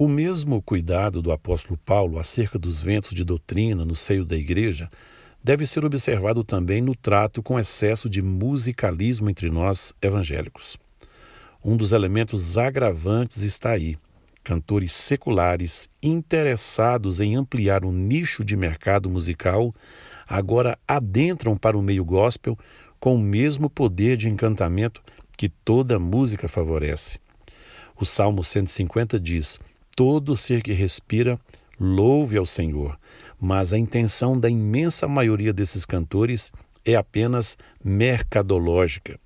O mesmo cuidado do apóstolo Paulo acerca dos ventos de doutrina no seio da igreja deve ser observado também no trato com excesso de musicalismo entre nós evangélicos. Um dos elementos agravantes está aí. Cantores seculares interessados em ampliar o nicho de mercado musical agora adentram para o meio gospel com o mesmo poder de encantamento que toda música favorece. O Salmo 150 diz: Todo ser que respira, louve ao Senhor. Mas a intenção da imensa maioria desses cantores é apenas mercadológica.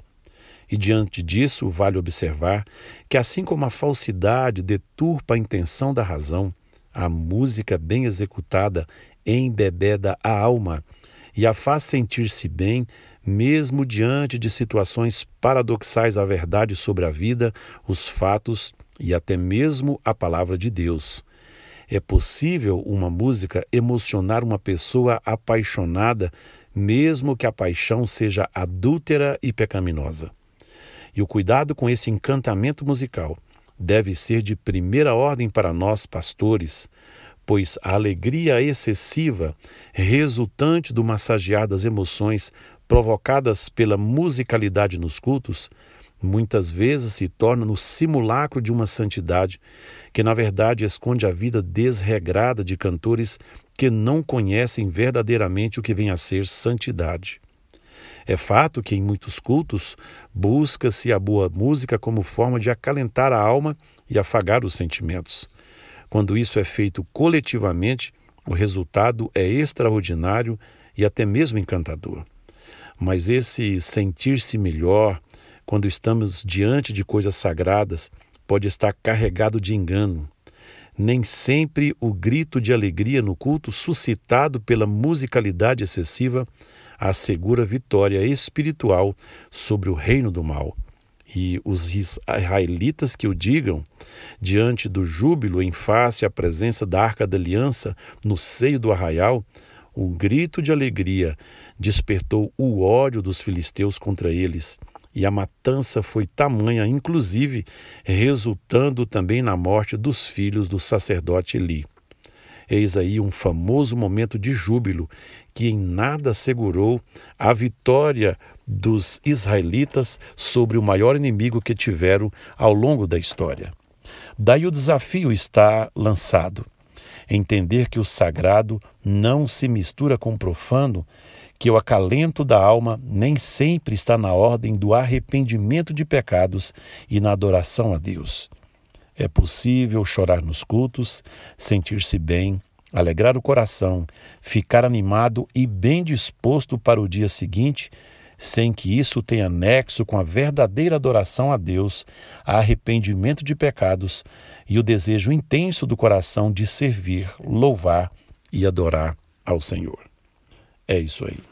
E diante disso, vale observar que, assim como a falsidade deturpa a intenção da razão, a música bem executada embebeda a alma e a faz sentir-se bem, mesmo diante de situações paradoxais à verdade sobre a vida, os fatos e até mesmo a palavra de Deus. É possível uma música emocionar uma pessoa apaixonada, mesmo que a paixão seja adúltera e pecaminosa. E o cuidado com esse encantamento musical deve ser de primeira ordem para nós, pastores, pois a alegria excessiva, resultante do massagear das emoções provocadas pela musicalidade nos cultos, muitas vezes se torna no simulacro de uma santidade que, na verdade, esconde a vida desregrada de cantores que não conhecem verdadeiramente o que vem a ser santidade. É fato que em muitos cultos busca-se a boa música como forma de acalentar a alma e afagar os sentimentos. Quando isso é feito coletivamente, o resultado é extraordinário e até mesmo encantador. Mas esse sentir-se melhor, quando estamos diante de coisas sagradas, pode estar carregado de engano. Nem sempre o grito de alegria no culto suscitado pela musicalidade excessiva assegura vitória espiritual sobre o reino do mal. E os israelitas que o digam, diante do júbilo em face à presença da arca da aliança no seio do arraial, o grito de alegria despertou o ódio dos filisteus contra eles e a matança foi tamanha, inclusive resultando também na morte dos filhos do sacerdote Eli. Eis aí um famoso momento de júbilo que em nada assegurou a vitória dos israelitas sobre o maior inimigo que tiveram ao longo da história. Daí o desafio está lançado. Entender que o sagrado não se mistura com o profano que o acalento da alma nem sempre está na ordem do arrependimento de pecados e na adoração a Deus. É possível chorar nos cultos, sentir-se bem, alegrar o coração, ficar animado e bem disposto para o dia seguinte, sem que isso tenha nexo com a verdadeira adoração a Deus, arrependimento de pecados e o desejo intenso do coração de servir, louvar e adorar ao Senhor. É isso aí.